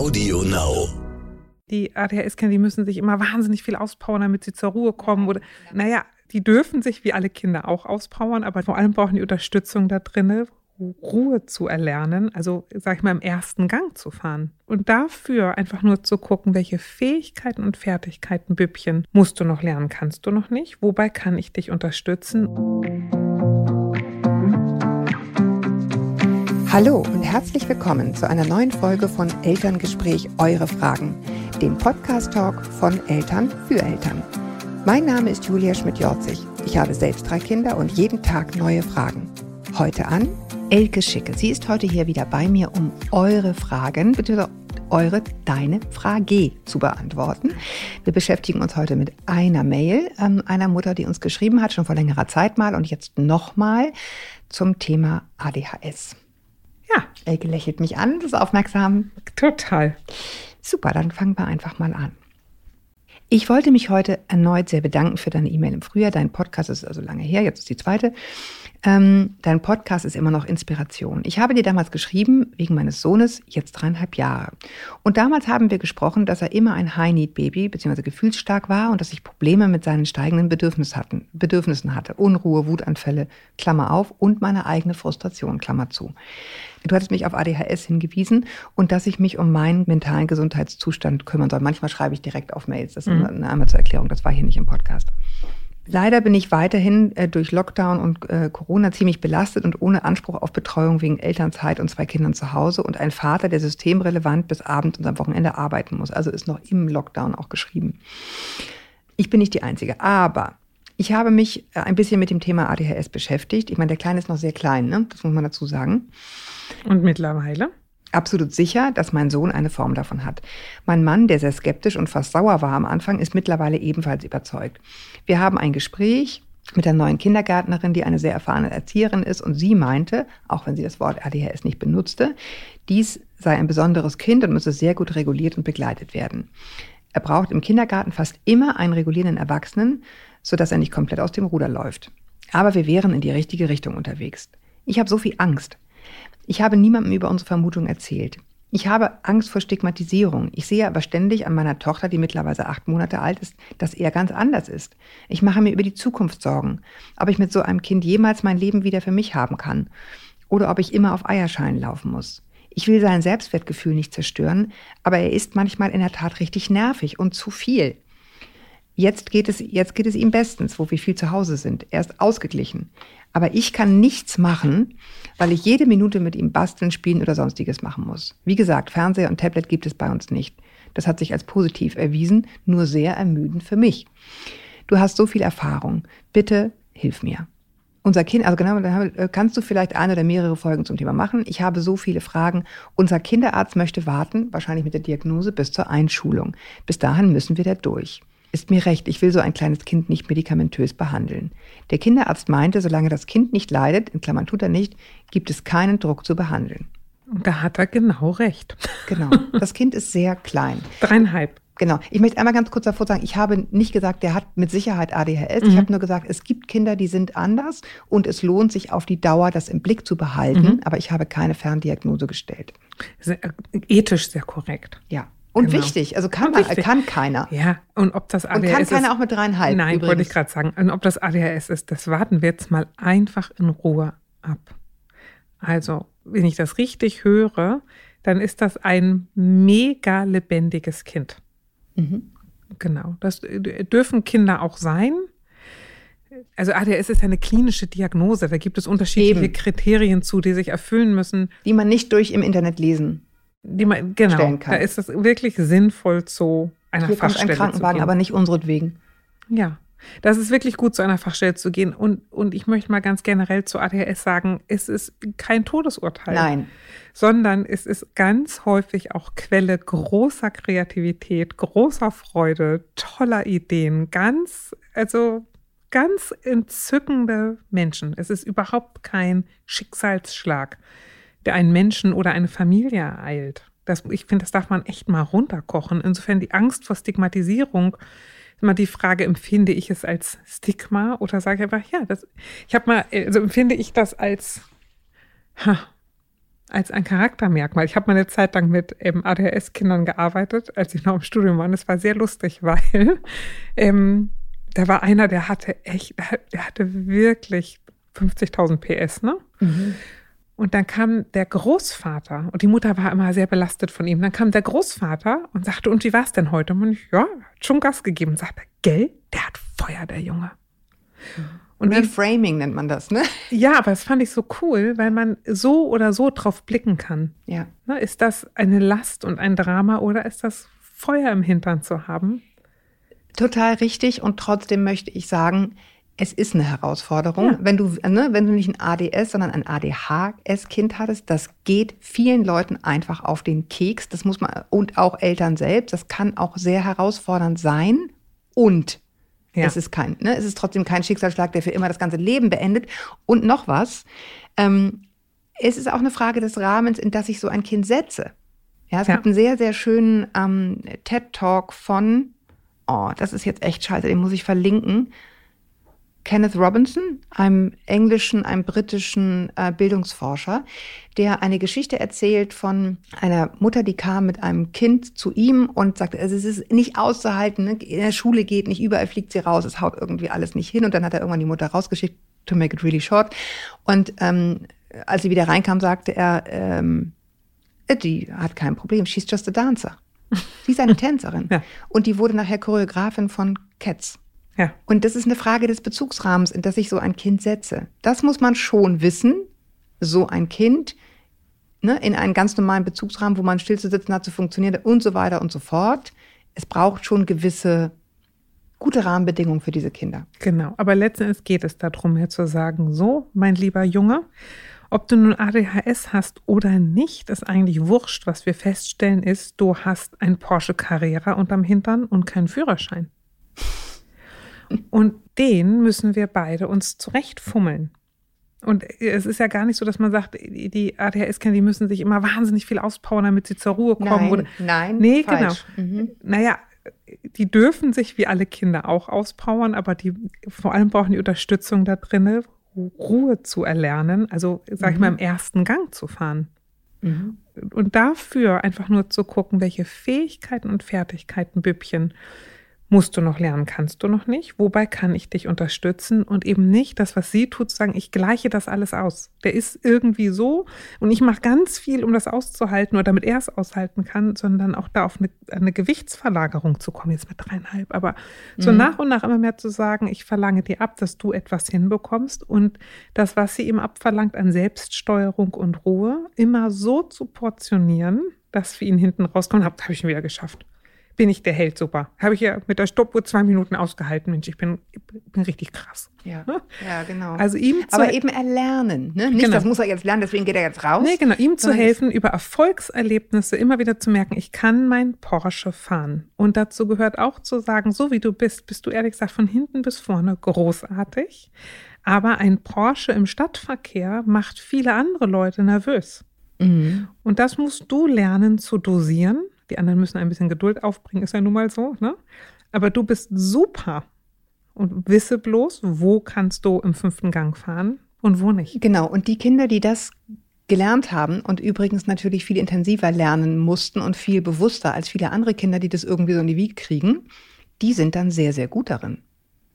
Audio Now. Die ADHS-Kinder, die müssen sich immer wahnsinnig viel auspowern, damit sie zur Ruhe kommen. Oder, naja, die dürfen sich wie alle Kinder auch auspowern, aber vor allem brauchen die Unterstützung da drinne, Ruhe zu erlernen, also sag ich mal im ersten Gang zu fahren. Und dafür einfach nur zu gucken, welche Fähigkeiten und Fertigkeiten Bübchen musst du noch lernen, kannst du noch nicht, wobei kann ich dich unterstützen. Hallo und herzlich willkommen zu einer neuen Folge von Elterngespräch Eure Fragen, dem Podcast-Talk von Eltern für Eltern. Mein Name ist Julia Schmidt-Jorzig. Ich habe selbst drei Kinder und jeden Tag neue Fragen. Heute an Elke Schicke. Sie ist heute hier wieder bei mir, um eure Fragen, beziehungsweise eure, deine Frage zu beantworten. Wir beschäftigen uns heute mit einer Mail ähm, einer Mutter, die uns geschrieben hat, schon vor längerer Zeit mal und jetzt nochmal zum Thema ADHS. Ja, Elke lächelt mich an, das ist aufmerksam. Total. Super, dann fangen wir einfach mal an. Ich wollte mich heute erneut sehr bedanken für deine E-Mail im Frühjahr. Dein Podcast ist also lange her, jetzt ist die zweite. Ähm, dein Podcast ist immer noch Inspiration. Ich habe dir damals geschrieben, wegen meines Sohnes, jetzt dreieinhalb Jahre. Und damals haben wir gesprochen, dass er immer ein High-Need-Baby bzw. gefühlsstark war und dass ich Probleme mit seinen steigenden Bedürfnis hatten, Bedürfnissen hatte. Unruhe, Wutanfälle, Klammer auf, und meine eigene Frustration, Klammer zu. Du hattest mich auf ADHS hingewiesen und dass ich mich um meinen mentalen Gesundheitszustand kümmern soll. Manchmal schreibe ich direkt auf Mails. Das ist mhm. eine einmal zur Erklärung. Das war hier nicht im Podcast. Leider bin ich weiterhin äh, durch Lockdown und äh, Corona ziemlich belastet und ohne Anspruch auf Betreuung wegen Elternzeit und zwei Kindern zu Hause und ein Vater, der systemrelevant bis abends und am Wochenende arbeiten muss. Also ist noch im Lockdown auch geschrieben. Ich bin nicht die Einzige, aber ich habe mich äh, ein bisschen mit dem Thema ADHS beschäftigt. Ich meine, der Kleine ist noch sehr klein, ne? das muss man dazu sagen. Und mittlerweile? absolut sicher, dass mein Sohn eine Form davon hat. Mein Mann, der sehr skeptisch und fast sauer war am Anfang, ist mittlerweile ebenfalls überzeugt. Wir haben ein Gespräch mit der neuen Kindergärtnerin, die eine sehr erfahrene Erzieherin ist, und sie meinte, auch wenn sie das Wort ADHS nicht benutzte, dies sei ein besonderes Kind und müsse sehr gut reguliert und begleitet werden. Er braucht im Kindergarten fast immer einen regulierenden Erwachsenen, sodass er nicht komplett aus dem Ruder läuft. Aber wir wären in die richtige Richtung unterwegs. Ich habe so viel Angst. Ich habe niemandem über unsere Vermutung erzählt. Ich habe Angst vor Stigmatisierung. Ich sehe aber ständig an meiner Tochter, die mittlerweile acht Monate alt ist, dass er ganz anders ist. Ich mache mir über die Zukunft Sorgen, ob ich mit so einem Kind jemals mein Leben wieder für mich haben kann oder ob ich immer auf Eierscheinen laufen muss. Ich will sein Selbstwertgefühl nicht zerstören, aber er ist manchmal in der Tat richtig nervig und zu viel. Jetzt geht es, jetzt geht es ihm bestens, wo wir viel zu Hause sind. Er ist ausgeglichen. Aber ich kann nichts machen, weil ich jede Minute mit ihm basteln, spielen oder sonstiges machen muss. Wie gesagt, Fernseher und Tablet gibt es bei uns nicht. Das hat sich als positiv erwiesen, nur sehr ermüdend für mich. Du hast so viel Erfahrung. Bitte hilf mir. Unser Kind, also genau, dann äh, kannst du vielleicht eine oder mehrere Folgen zum Thema machen. Ich habe so viele Fragen. Unser Kinderarzt möchte warten, wahrscheinlich mit der Diagnose bis zur Einschulung. Bis dahin müssen wir da durch ist mir recht, ich will so ein kleines Kind nicht medikamentös behandeln. Der Kinderarzt meinte, solange das Kind nicht leidet, in Klammern tut er nicht, gibt es keinen Druck zu behandeln. Und da hat er genau recht. Genau. Das Kind ist sehr klein. Dreieinhalb. Genau. Ich möchte einmal ganz kurz davor sagen, ich habe nicht gesagt, der hat mit Sicherheit ADHS. Mhm. Ich habe nur gesagt, es gibt Kinder, die sind anders und es lohnt sich auf die Dauer, das im Blick zu behalten. Mhm. Aber ich habe keine Ferndiagnose gestellt. Sehr, ethisch sehr korrekt. Ja. Und genau. wichtig, also kann, man, kann keiner. Ja, und ob das ADHS ist. und kann keiner auch mit dreieinhalb. Nein, übrigens. wollte ich gerade sagen. Und ob das ADHS ist, das warten wir jetzt mal einfach in Ruhe ab. Also, wenn ich das richtig höre, dann ist das ein mega lebendiges Kind. Mhm. Genau, das dürfen Kinder auch sein. Also ADHS ist eine klinische Diagnose. Da gibt es unterschiedliche Eben. Kriterien zu, die sich erfüllen müssen. Die man nicht durch im Internet lesen die man, genau, stellen kann. Da ist es wirklich sinnvoll, zu einer Hier Fachstelle kommt ein Krankenwagen, aber nicht unseretwegen. Ja, das ist wirklich gut, zu einer Fachstelle zu gehen. Und, und ich möchte mal ganz generell zu ADHS sagen, es ist kein Todesurteil. Nein. Sondern es ist ganz häufig auch Quelle großer Kreativität, großer Freude, toller Ideen, ganz, also ganz entzückende Menschen. Es ist überhaupt kein Schicksalsschlag der einen Menschen oder eine Familie ereilt. Das, ich finde, das darf man echt mal runterkochen. Insofern die Angst vor Stigmatisierung, immer die Frage, empfinde ich es als Stigma oder sage ich einfach, ja, das, ich habe mal, also empfinde ich das als, ha, als ein Charaktermerkmal. Ich habe mal eine Zeit lang mit ähm, ADHS-Kindern gearbeitet, als ich noch im Studium war. Und es war sehr lustig, weil ähm, da war einer, der hatte echt, der hatte wirklich 50.000 PS, ne? Mhm. Und dann kam der Großvater und die Mutter war immer sehr belastet von ihm. Dann kam der Großvater und sagte, und wie war es denn heute? Und ich, ja, hat schon Gas gegeben. Und sagte, gell, der hat Feuer, der Junge. Und Reframing nennt man das, ne? Ja, aber das fand ich so cool, weil man so oder so drauf blicken kann. Ja. Ne, ist das eine Last und ein Drama oder ist das Feuer im Hintern zu haben? Total richtig. Und trotzdem möchte ich sagen, es ist eine Herausforderung. Ja. Wenn du, ne, wenn du nicht ein ADS, sondern ein ADHS-Kind hattest, das geht vielen Leuten einfach auf den Keks. Das muss man, und auch Eltern selbst. Das kann auch sehr herausfordernd sein. Und ja. es ist kein, ne, es ist trotzdem kein Schicksalsschlag, der für immer das ganze Leben beendet. Und noch was. Ähm, es ist auch eine Frage des Rahmens, in das ich so ein Kind setze. Ja, es ja. gibt einen sehr, sehr schönen ähm, TED-Talk von, oh, das ist jetzt echt scheiße, den muss ich verlinken Kenneth Robinson, einem englischen, einem britischen äh, Bildungsforscher, der eine Geschichte erzählt von einer Mutter, die kam mit einem Kind zu ihm und sagte, also es ist nicht auszuhalten, ne? in der Schule geht nicht, überall fliegt sie raus, es haut irgendwie alles nicht hin und dann hat er irgendwann die Mutter rausgeschickt, to make it really short. Und ähm, als sie wieder reinkam, sagte er, ähm, die hat kein Problem, she's just a dancer. Sie ist eine Tänzerin. ja. Und die wurde nachher Choreografin von Cats. Ja. Und das ist eine Frage des Bezugsrahmens, in das ich so ein Kind setze. Das muss man schon wissen, so ein Kind ne, in einen ganz normalen Bezugsrahmen, wo man still zu sitzen hat, zu funktionieren und so weiter und so fort. Es braucht schon gewisse gute Rahmenbedingungen für diese Kinder. Genau, aber letztendlich geht es darum, mir zu sagen, so, mein lieber Junge, ob du nun ADHS hast oder nicht, ist eigentlich wurscht. Was wir feststellen ist, du hast ein Porsche Carrera unterm Hintern und keinen Führerschein. Und den müssen wir beide uns zurechtfummeln. Und es ist ja gar nicht so, dass man sagt, die ADHS-Kinder, die müssen sich immer wahnsinnig viel auspowern, damit sie zur Ruhe kommen. Nein, oder, nein, nee, falsch. genau. Mhm. Naja, die dürfen sich wie alle Kinder auch auspowern, aber die vor allem brauchen die Unterstützung da drin, Ruhe zu erlernen, also sag ich mhm. mal im ersten Gang zu fahren. Mhm. Und dafür einfach nur zu gucken, welche Fähigkeiten und Fertigkeiten Bübchen musst du noch lernen, kannst du noch nicht. Wobei kann ich dich unterstützen und eben nicht das, was sie tut, sagen, ich gleiche das alles aus. Der ist irgendwie so und ich mache ganz viel, um das auszuhalten oder damit er es aushalten kann, sondern auch da auf eine, eine Gewichtsverlagerung zu kommen, jetzt mit dreieinhalb. Aber mhm. so nach und nach immer mehr zu sagen, ich verlange dir ab, dass du etwas hinbekommst und das, was sie ihm abverlangt an Selbststeuerung und Ruhe, immer so zu portionieren, dass für ihn hinten rauskommt, habe hab ich ihn wieder geschafft bin ich der Held, super. Habe ich ja mit der Stoppuhr zwei Minuten ausgehalten, Mensch, ich bin, bin richtig krass. Ja, ja genau. Also ihm Aber eben erlernen, ne? Nicht, genau. das muss er jetzt lernen, deswegen geht er jetzt raus. Nee, genau, ihm zu helfen, über Erfolgserlebnisse immer wieder zu merken, ich kann mein Porsche fahren. Und dazu gehört auch zu sagen, so wie du bist, bist du ehrlich gesagt von hinten bis vorne großartig. Aber ein Porsche im Stadtverkehr macht viele andere Leute nervös. Mhm. Und das musst du lernen zu dosieren die anderen müssen ein bisschen Geduld aufbringen, ist ja nun mal so. Ne? Aber du bist super und wisse bloß, wo kannst du im fünften Gang fahren und wo nicht. Genau. Und die Kinder, die das gelernt haben und übrigens natürlich viel intensiver lernen mussten und viel bewusster als viele andere Kinder, die das irgendwie so in die Wiege kriegen, die sind dann sehr, sehr gut darin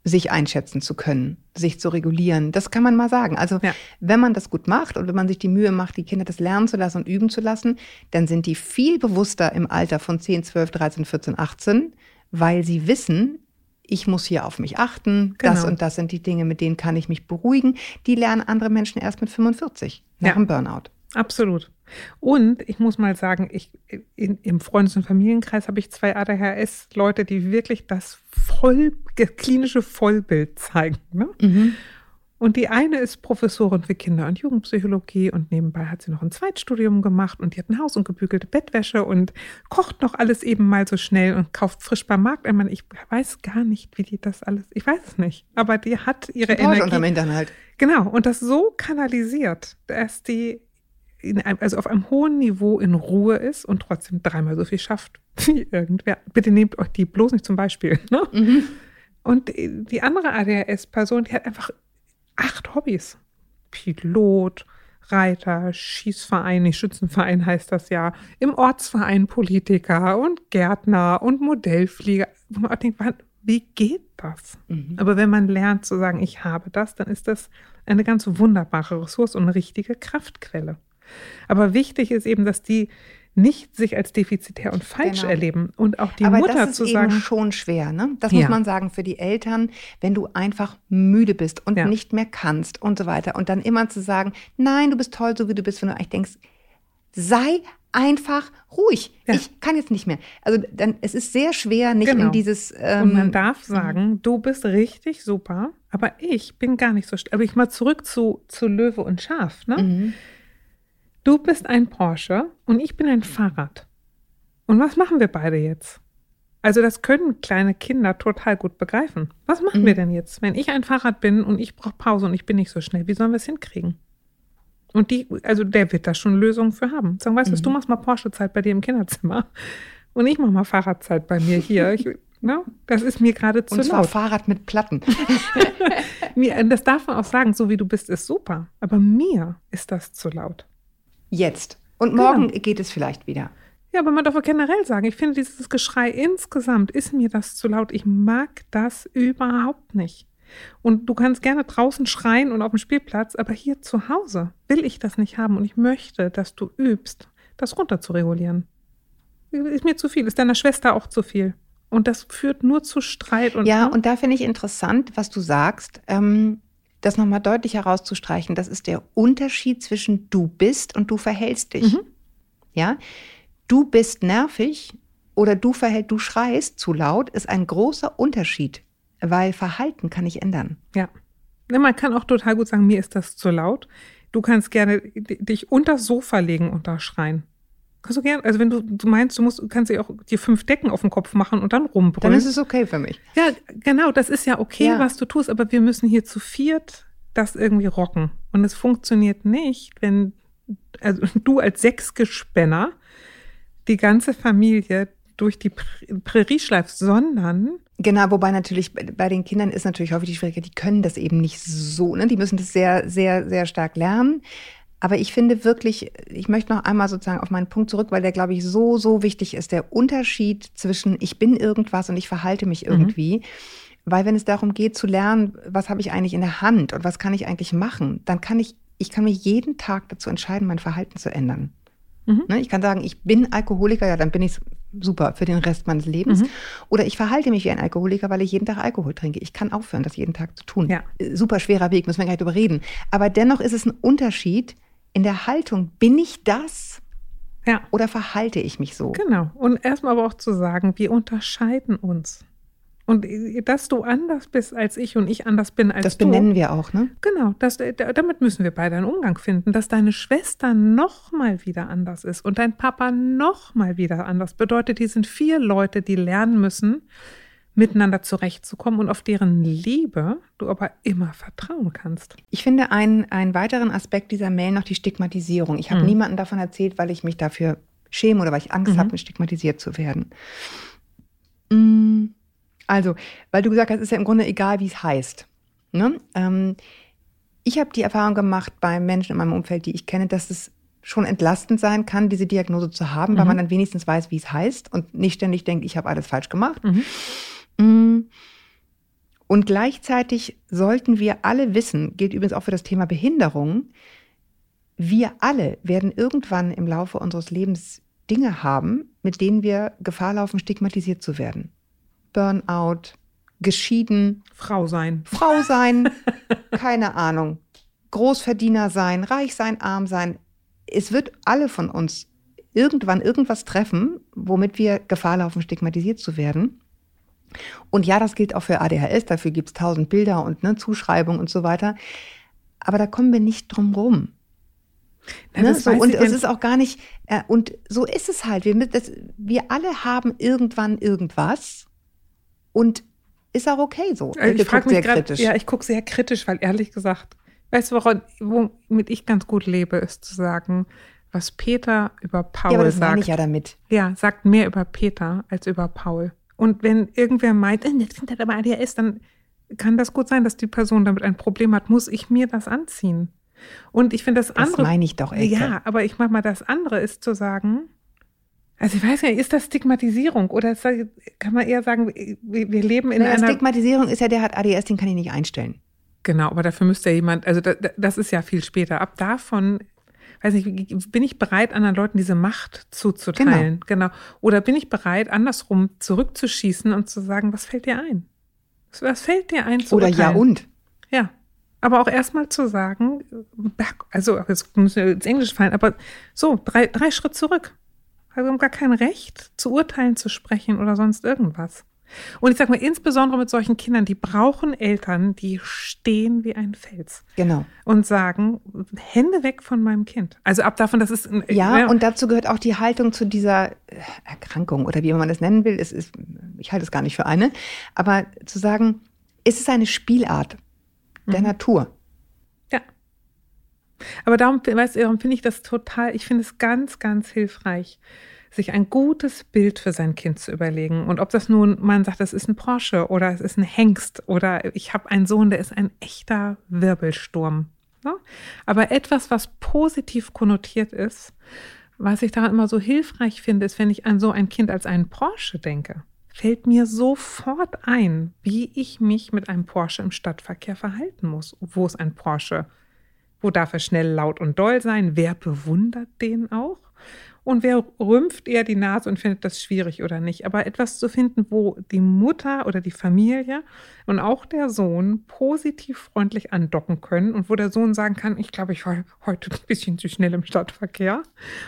sich einschätzen zu können, sich zu regulieren. Das kann man mal sagen. Also ja. wenn man das gut macht und wenn man sich die Mühe macht, die Kinder das lernen zu lassen und üben zu lassen, dann sind die viel bewusster im Alter von 10, 12, 13, 14, 18, weil sie wissen, ich muss hier auf mich achten, genau. das und das sind die Dinge, mit denen kann ich mich beruhigen. Die lernen andere Menschen erst mit 45 nach ja. dem Burnout. Absolut. Und ich muss mal sagen, ich, in, im Freundes- und Familienkreis habe ich zwei ADHS-Leute, die wirklich das voll, klinische Vollbild zeigen. Ne? Mhm. Und die eine ist Professorin für Kinder- und Jugendpsychologie und nebenbei hat sie noch ein Zweitstudium gemacht und die hat ein Haus und gebügelte Bettwäsche und kocht noch alles eben mal so schnell und kauft frisch beim Markt. Ich, meine, ich weiß gar nicht, wie die das alles, ich weiß es nicht, aber die hat ihre Energie. Unterm Hintern halt. Genau, und das so kanalisiert, dass die einem, also auf einem hohen Niveau in Ruhe ist und trotzdem dreimal so viel schafft wie irgendwer. Bitte nehmt euch die bloß nicht zum Beispiel. Ne? Mhm. Und die andere ADHS-Person, die hat einfach acht Hobbys. Pilot, Reiter, Schießverein, nicht Schützenverein heißt das ja, im Ortsverein Politiker und Gärtner und Modellflieger. Wo man auch denkt, wie geht das? Mhm. Aber wenn man lernt zu sagen, ich habe das, dann ist das eine ganz wunderbare Ressource und eine richtige Kraftquelle. Aber wichtig ist eben, dass die nicht sich als defizitär und falsch genau. erleben und auch die Aber Mutter das ist zu eben sagen, schon schwer, ne? Das Ja. muss man sagen für die Eltern, wenn du einfach müde bist und Ja. nicht mehr kannst und so weiter und dann immer zu sagen, nein, du bist toll, so wie du bist, wenn du eigentlich denkst, sei einfach ruhig. Ja. Ich kann jetzt nicht mehr. Also dann, es ist sehr schwer, nicht Genau. in dieses. Ähm, und man darf sagen, du bist richtig super, aber ich bin gar nicht so. Aber ich mal zurück zu, zu Löwe und Schaf. Ne? Mhm. Du bist ein Porsche und ich bin ein Fahrrad. Und was machen wir beide jetzt? Also das können kleine Kinder total gut begreifen. Was machen Mhm. wir denn jetzt, wenn ich ein Fahrrad bin und ich brauche Pause und ich bin nicht so schnell? Wie sollen wir es hinkriegen? Und die, also der wird da schon Lösungen für haben. Sagen, weißt du, Mhm. du machst mal Porsche-Zeit bei dir im Kinderzimmer und ich mach mal Fahrradzeit bei mir hier. Ich, ne, das ist mir gerade zu und zwar laut. Fahrrad mit Platten. Das darf man auch sagen, so wie du bist, ist super. Aber mir ist das zu laut. Jetzt. Und morgen Genau. geht es vielleicht wieder. Ja, aber man darf auch generell sagen, ich finde dieses Geschrei insgesamt ist mir das zu laut. Ich mag das überhaupt nicht. Und du kannst gerne draußen schreien und auf dem Spielplatz, aber hier zu Hause will ich das nicht haben und ich möchte, dass du übst, das runter zu regulieren. Ist mir zu viel, ist deiner Schwester auch zu viel. Und das führt nur zu Streit und Ja, und da finde ich interessant, was du sagst, ähm, das nochmal deutlich herauszustreichen. Das ist der Unterschied zwischen du bist und du verhältst dich. Mhm. Ja, du bist nervig oder du verhält, du schreist zu laut, ist ein großer Unterschied, weil Verhalten kann ich ändern. Ja. Man kann auch total gut sagen, mir ist das zu laut. Du kannst gerne dich unter Sofa legen und da schreien. Kannst du gerne, also wenn du, du meinst, du musst, kannst dir auch dir fünf Decken auf den Kopf machen und dann Dann rumbrüllen. ist es okay für mich. ja, genau, das ist ja okay, Ja. was du tust, aber wir müssen hier zu viert das irgendwie rocken. Und es funktioniert nicht, wenn also du als Sechsgespänner die ganze Familie durch die Prä- Prärie schleifst, sondern Genau, wobei natürlich bei- bei den Kindern ist natürlich häufig die Schwierigkeit, die können das eben nicht so, ne? Die müssen das sehr, sehr, sehr stark lernen. Aber ich finde wirklich, ich möchte noch einmal sozusagen auf meinen Punkt zurück, weil der, glaube ich, so, so wichtig ist. Der Unterschied zwischen ich bin irgendwas und ich verhalte mich irgendwie. Weil wenn es darum geht zu lernen, was habe ich eigentlich in der Hand und was kann ich eigentlich machen, dann kann ich, ich kann mich jeden Tag dazu entscheiden, mein Verhalten zu ändern. Mhm. Ne, Ich kann sagen, ich bin Alkoholiker, ja, dann bin ich super für den Rest meines Lebens. Mhm. Oder ich verhalte mich wie ein Alkoholiker, weil ich jeden Tag Alkohol trinke. Ich kann aufhören, das jeden Tag zu tun. Ja. Äh, Super schwerer Weg, müssen wir gar nicht drüber reden. Aber dennoch ist es ein Unterschied in der Haltung. Bin ich das ja, oder verhalte ich mich so? Genau. Und erstmal aber auch zu sagen, wir unterscheiden uns. Und dass du anders bist als ich und ich anders bin als Das du. benennen wir auch, ne? Genau, das, äh, da- damit müssen wir beide einen Umgang finden, dass deine Schwester noch mal wieder anders ist und dein Papa noch mal wieder anders. Bedeutet, die sind vier Leute, die lernen müssen, miteinander zurechtzukommen und auf deren Liebe du aber immer vertrauen kannst. Ich finde einen, einen weiteren Aspekt dieser Mail noch die Stigmatisierung. Ich habe Mhm. niemandem davon erzählt, weil ich mich dafür schäme oder weil ich Angst Mhm. habe, stigmatisiert zu werden. Mm, Also, weil du gesagt hast, es ist ja im Grunde egal, wie es heißt. Ne? Ähm, ich habe die Erfahrung gemacht bei Menschen in meinem Umfeld, die ich kenne, dass es schon entlastend sein kann, diese Diagnose zu haben, weil Mhm. man dann wenigstens weiß, wie es heißt und nicht ständig denkt, ich habe alles falsch gemacht. Mhm. Mm. Und gleichzeitig sollten wir alle wissen, gilt übrigens auch für das Thema Behinderung, wir alle werden irgendwann im Laufe unseres Lebens Dinge haben, mit denen wir Gefahr laufen, stigmatisiert zu werden. Burnout, geschieden, Frau sein. Frau sein, keine Ahnung, Großverdiener sein, reich sein, arm sein. Es wird alle von uns irgendwann irgendwas treffen, womit wir Gefahr laufen, stigmatisiert zu werden. Und ja, das gilt auch für ADHS, dafür gibt es tausend Bilder und ne, Zuschreibungen und so weiter. Aber da kommen wir nicht drum rum. Na, Ne? So, und es ja- ist auch gar nicht, äh, und so ist es halt. Wir, das, wir alle haben irgendwann irgendwas und ist auch okay so. Also ich frage mich sehr grad, kritisch. Ja, ich gucke sehr kritisch, weil ehrlich gesagt, weißt du, woran, womit ich ganz gut lebe, ist zu sagen, was Peter über Paul ja, aber das sagt. meine ich ja damit. Ja, sagt mehr über Peter als über Paul. Und wenn irgendwer meint, das Kind hat aber ADHS, dann kann das gut sein, dass die Person damit ein Problem hat. Muss ich mir das anziehen? Und ich finde das Das andere. meine ich doch, Elke. Ja, aber ich mach mal das andere ist zu sagen, also ich weiß ja, ist das Stigmatisierung oder das, kann man eher sagen, wir, wir leben in Na, einer. Stigmatisierung ist ja, der hat ADS, den kann ich nicht einstellen. Genau, aber dafür müsste ja jemand, also da, da- das ist ja viel später. Ab davon, weiß nicht, bin ich bereit, anderen Leuten diese Macht zuzuteilen? Genau. Oder bin ich bereit, andersrum zurückzuschießen und zu sagen, was fällt dir ein? Was, fällt dir ein zu Oder ja urteilen? und. Ja. Aber auch erstmal zu sagen, also jetzt müssen wir ins Englisch fallen, aber so, drei, drei Schritt zurück. Also wir haben gar kein Recht, zu urteilen, zu sprechen oder sonst irgendwas. Und ich sag mal, insbesondere mit solchen Kindern, die brauchen Eltern, die stehen wie ein Fels Genau. und sagen, Hände weg von meinem Kind. Also ab davon, das ist ein, Ja, und dazu gehört auch die Haltung zu dieser äh, Erkrankung oder wie man das nennen will. Es ist, ich halte es gar nicht für eine. Aber zu sagen, ist es eine Spielart der Mhm. Natur? Ja. Aber darum, weißt du, darum finde ich das total, ich finde es ganz, ganz hilfreich, sich ein gutes Bild für sein Kind zu überlegen. Und ob das nun, man sagt, das ist ein Porsche oder es ist ein Hengst oder ich habe einen Sohn, der ist ein echter Wirbelsturm. Ne? Aber etwas, was positiv konnotiert ist, was ich daran immer so hilfreich finde, ist, wenn ich an so ein Kind als einen Porsche denke, fällt mir sofort ein, wie ich mich mit einem Porsche im Stadtverkehr verhalten muss. Wo ist ein Porsche? Wo darf er schnell, laut und doll sein? Wer bewundert den auch? Und wer rümpft eher die Nase und findet das schwierig oder nicht? Aber etwas zu finden, wo die Mutter oder die Familie und auch der Sohn positiv freundlich andocken können und wo der Sohn sagen kann, ich glaube, ich war heute ein bisschen zu schnell im Stadtverkehr.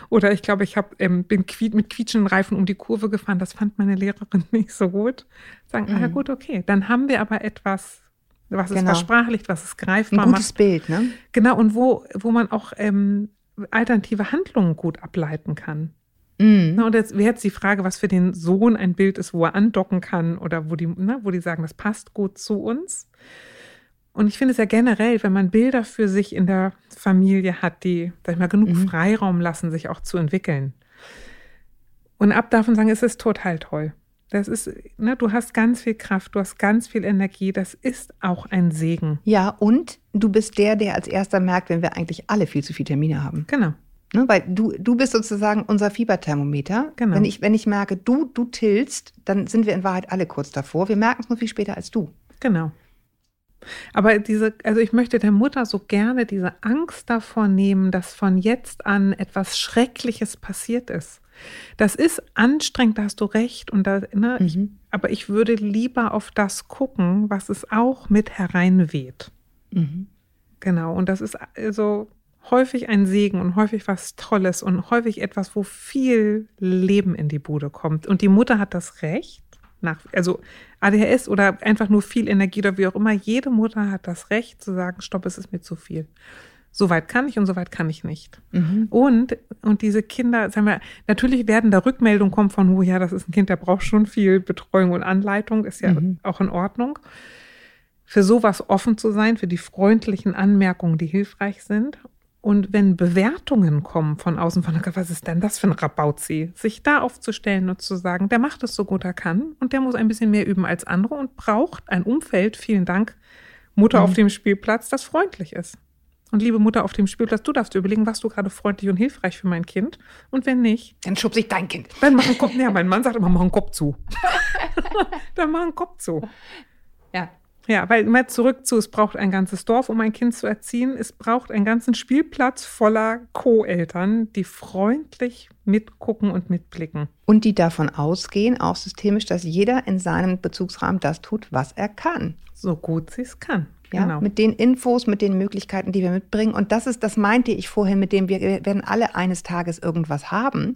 Oder ich glaube, ich hab, ähm, bin quiet, mit quietschenden Reifen um die Kurve gefahren. Das fand meine Lehrerin nicht so gut. Sagen, ah gut, okay. Dann haben wir aber etwas, was es Genau. versprachlicht, was es Ein greifbar gutes macht. Bild, ne? Genau, und wo, wo man auch ähm, alternative Handlungen gut ableiten kann. Mhm. Na, und jetzt wäre jetzt die Frage, was für den Sohn ein Bild ist, wo er andocken kann oder wo die, na, wo die sagen, das passt gut zu uns. Und ich finde es ja generell, wenn man Bilder für sich in der Familie hat, die, sag ich mal, genug Mhm. Freiraum lassen, sich auch zu entwickeln. Und ab davon sagen, es ist total toll. Das ist, ne, du hast ganz viel Kraft, du hast ganz viel Energie. Das ist auch ein Segen. Ja, und du bist der, der als erster merkt, wenn wir eigentlich alle viel zu viele Termine haben. Genau. Ne, weil du, du bist sozusagen unser Fieberthermometer. Genau. Wenn, ich, wenn ich merke, du, du tillst, dann sind wir in Wahrheit alle kurz davor. Wir merken es nur viel später als du. Genau. Aber diese, also ich möchte der Mutter so gerne diese Angst davor nehmen, dass von jetzt an etwas Schreckliches passiert ist. Das ist anstrengend, da hast du recht. Und da, ne, ich, Mhm. aber ich würde lieber auf das gucken, was es auch mit hereinweht. Mhm. Genau. Und das ist also häufig ein Segen und häufig was Tolles und häufig etwas, wo viel Leben in die Bude kommt. Und die Mutter hat das Recht, nach, also ADHS oder einfach nur viel Energie oder wie auch immer, jede Mutter hat das Recht zu sagen, stopp, es ist mir zu viel. So weit kann ich und so weit kann ich nicht. Mhm. Und, und diese Kinder, sagen wir, natürlich werden da Rückmeldungen kommen von, oh ja, das ist ein Kind, der braucht schon viel Betreuung und Anleitung, ist ja Mhm. auch in Ordnung. Für sowas offen zu sein, für die freundlichen Anmerkungen, die hilfreich sind. Und wenn Bewertungen kommen von außen, von, was ist denn das für ein Rabauzi? Sich da aufzustellen und zu sagen, der macht es so gut er kann und der muss ein bisschen mehr üben als andere und braucht ein Umfeld, vielen Dank, Mutter Mhm. auf dem Spielplatz, das freundlich ist. Und liebe Mutter auf dem Spielplatz, du darfst überlegen, was du gerade freundlich und hilfreich für mein Kind. Und wenn nicht, Dann schubse ich dein Kind. dann mach einen Kopf. Ja, mein Mann sagt immer, mach einen Kopf zu. dann mach einen Kopf zu. Ja. Ja, weil mal zurück zu, es braucht ein ganzes Dorf, um ein Kind zu erziehen. Es braucht einen ganzen Spielplatz voller Co-Eltern, die freundlich mitgucken und mitblicken. Und die davon ausgehen, auch systemisch, dass jeder in seinem Bezugsrahmen das tut, was er kann. So gut sie es kann. Ja, genau. mit den Infos, mit den Möglichkeiten, die wir mitbringen. Und das ist, das meinte ich vorhin, mit dem wir werden alle eines Tages irgendwas haben.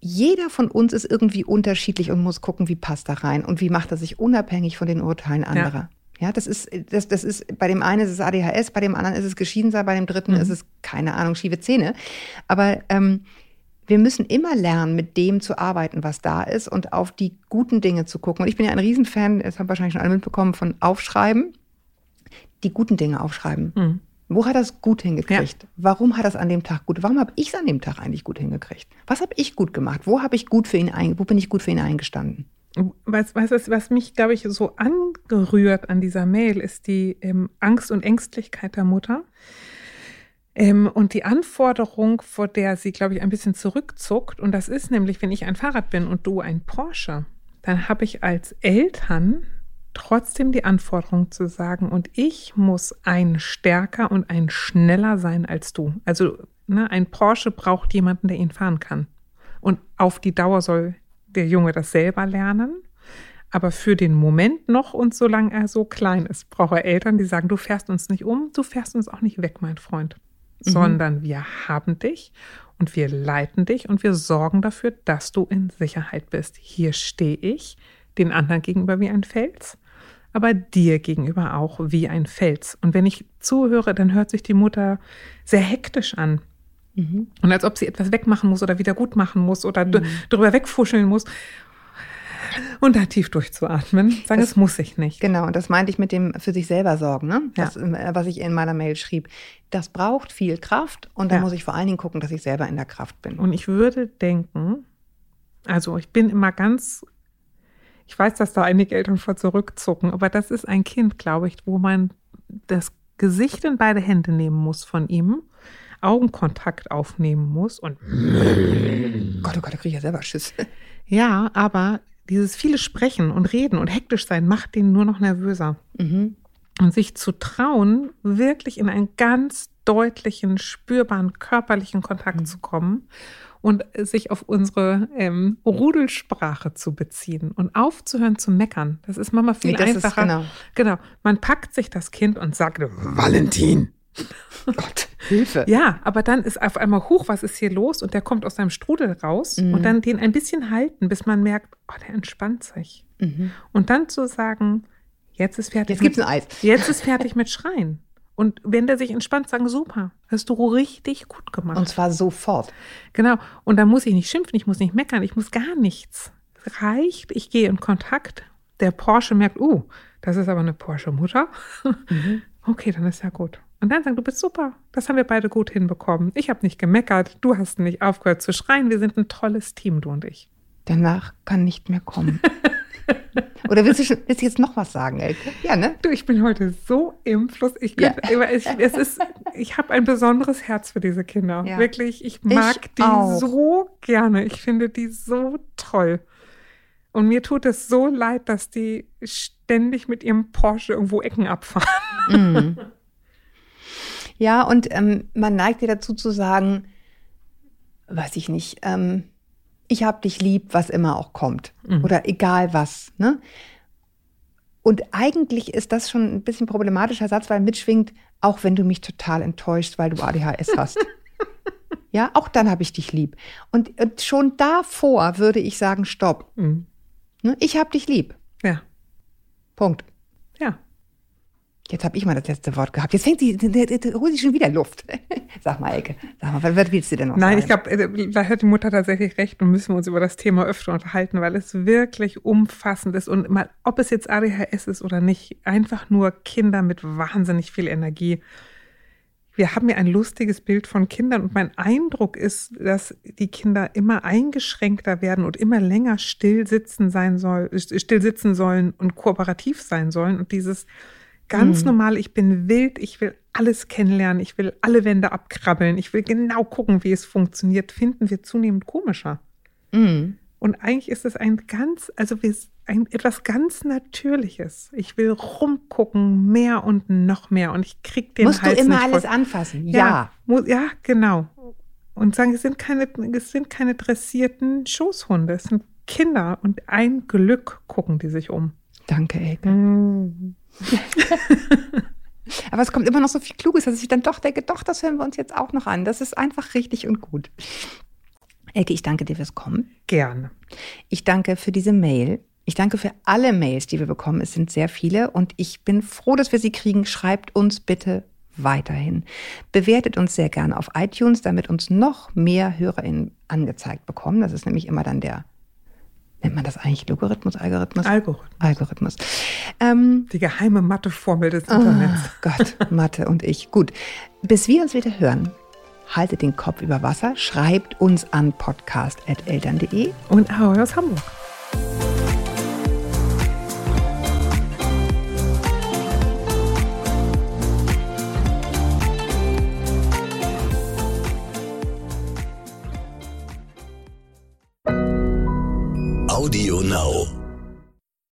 Jeder von uns ist irgendwie unterschiedlich und muss gucken, wie passt da rein und wie macht er sich unabhängig von den Urteilen anderer. Ja, das ist, das, das ist, bei dem einen ist es ADHS, bei dem anderen ist es Geschiedensein, bei dem dritten ist es, keine Ahnung, schiefe Zähne. Aber ähm, wir müssen immer lernen, mit dem zu arbeiten, was da ist und auf die guten Dinge zu gucken. Und ich bin ja ein Riesenfan, das haben wahrscheinlich schon alle mitbekommen, von Aufschreiben. Die guten Dinge aufschreiben. Mhm. Wo hat er es gut hingekriegt? Warum hat er es an dem Tag gut? Warum habe ich es an dem Tag eigentlich gut hingekriegt? Was habe ich gut gemacht? Wo habe ich gut für ihn ein, wo bin ich gut für ihn eingestanden? Du, was, was mich, glaube ich, so angerührt an dieser Mail, ist die ähm, Angst und Ängstlichkeit der Mutter. Ähm, und die Anforderung, vor der sie, glaube ich, ein bisschen zurückzuckt, und das ist nämlich, wenn ich ein Fahrrad bin und du ein Porsche, dann habe ich als Eltern trotzdem die Anforderung zu sagen, und ich muss ein stärker und ein schneller sein als du. Also ne, ein Porsche braucht jemanden, der ihn fahren kann. Und auf die Dauer soll der Junge das selber lernen. Aber für den Moment noch und solange er so klein ist, braucht er Eltern, die sagen, du fährst uns nicht um, du fährst uns auch nicht weg, mein Freund. Mhm. Sondern wir haben dich und wir leiten dich und wir sorgen dafür, dass du in Sicherheit bist. Hier stehe ich, den anderen gegenüber wie ein Fels, aber dir gegenüber auch wie ein Fels. Und wenn ich zuhöre, dann hört sich die Mutter sehr hektisch an. Mhm. Und als ob sie etwas wegmachen muss oder wieder gut machen muss oder mhm. drüber wegfuscheln muss und da tief durchzuatmen. Sagen, das, das muss ich nicht. Genau, und das meinte ich mit dem für sich selber sorgen, ne? Das, ja. Äh, was ich in meiner Mail schrieb. Das braucht viel Kraft und da ja. muss ich vor allen Dingen gucken, dass ich selber in der Kraft bin. Und ich würde denken, also ich bin immer ganz, ich weiß, dass da einige Eltern vor zurückzucken, aber das ist ein Kind, glaube ich, wo man das Gesicht in beide Hände nehmen muss von ihm, Augenkontakt aufnehmen muss und Gott, oh Gott, da kriege ich ja selber Schiss. Ja, aber dieses viele Sprechen und Reden und hektisch sein macht den nur noch nervöser. Mhm. Und sich zu trauen, wirklich in einen ganz deutlichen, spürbaren körperlichen Kontakt mhm. zu kommen und sich auf unsere ähm, Rudelsprache zu beziehen und aufzuhören zu meckern. Das ist Mama viel nee, einfacher. genau. genau. Man packt sich das Kind und sagt, Valentin. Gott, Hilfe. Ja, aber dann ist auf einmal hoch, was ist hier los? Und der kommt aus seinem Strudel raus mhm. und dann den ein bisschen halten, bis man merkt, oh, der entspannt sich. Mhm. Und dann zu sagen, jetzt ist fertig. Jetzt gibt's ein Eis. Jetzt ist fertig mit Schreien. Und wenn der sich entspannt, sagen, super, hast du richtig gut gemacht. Und zwar sofort. Genau. Und dann muss ich nicht schimpfen, ich muss nicht meckern, ich muss gar nichts. Es reicht, ich gehe in Kontakt. Der Porsche merkt, uh, das ist aber eine Porsche-Mutter. Mhm. Okay, dann ist ja gut. Und dann sagen, du bist super, das haben wir beide gut hinbekommen. Ich habe nicht gemeckert, du hast nicht aufgehört zu schreien, wir sind ein tolles Team, du und ich. Danach kann nicht mehr kommen. Oder willst du, schon, willst du jetzt noch was sagen, Elke? Ja, ne? Du, ich bin heute so im Fluss. Ich, ja. ich, es ich habe ein besonderes Herz für diese Kinder. Ja. Wirklich, ich mag ich die auch. so gerne. Ich finde die so toll. Und mir tut es so leid, dass die ständig mit ihrem Porsche irgendwo Ecken abfahren. Mhm. Ja, und ähm, man neigt ja dazu zu sagen, weiß ich nicht, ähm, ich hab dich lieb, was immer auch kommt. Mhm. Oder egal was. Ne? Und eigentlich ist das schon ein bisschen problematischer Satz, weil mitschwingt, auch wenn du mich total enttäuscht, weil du ADHS hast. ja, auch dann habe ich dich lieb. Und, und, schon davor würde ich sagen, stopp. Mhm. Ne? Ich habe dich lieb. Ja. Punkt. Ja. Jetzt habe ich mal das letzte Wort gehabt. Jetzt fängt sie, holt sie schon wieder Luft. Sag mal, Elke, sag mal, was willst du denn noch Nein, sagen? ich glaube, äh, da hat die Mutter tatsächlich recht und müssen wir uns über das Thema öfter unterhalten, weil es wirklich umfassend ist und mal, ob es jetzt ADHS ist oder nicht, einfach nur Kinder mit wahnsinnig viel Energie. Wir haben ja ein lustiges Bild von Kindern und mein Eindruck ist, dass die Kinder immer eingeschränkter werden und immer länger still sitzen sein soll, still sitzen sollen und kooperativ sein sollen und dieses Ganz mhm. normal, ich bin wild, ich will alles kennenlernen, ich will alle Wände abkrabbeln, ich will genau gucken, wie es funktioniert, finden wir zunehmend komischer. Mhm. Und eigentlich ist es ein ganz, also ein, etwas ganz Natürliches. Ich will rumgucken, mehr und noch mehr. Und ich krieg den Musst Hals du immer alles voll. anfassen? Ja. Ja, muss, ja, genau. Und sagen, es sind keine, es sind keine dressierten Schoßhunde, es sind Kinder und ein Glück gucken die sich um. Danke, Elke. Mhm. Aber es kommt immer noch so viel Kluges, dass ich dann doch denke, doch, das hören wir uns jetzt auch noch an. Das ist einfach richtig und gut. Elke, ich danke dir fürs Kommen. Gerne. Ich danke für diese Mail. Ich danke für alle Mails, die wir bekommen. Es sind sehr viele und ich bin froh, dass wir sie kriegen. Schreibt uns bitte weiterhin. Bewertet uns sehr gerne auf iTunes, damit uns noch mehr HörerInnen angezeigt bekommen. Das ist nämlich immer dann der nennt man das eigentlich Logarithmus, Algorithmus? Algorithmus. Algorithmus. Ähm, Die geheime Matheformel des Internets. Oh Gott, Mathe und ich. Gut. Bis wir uns wieder hören, haltet den Kopf über Wasser, schreibt uns an podcast.eltern.de und Ahoi aus Hamburg. Audio Now.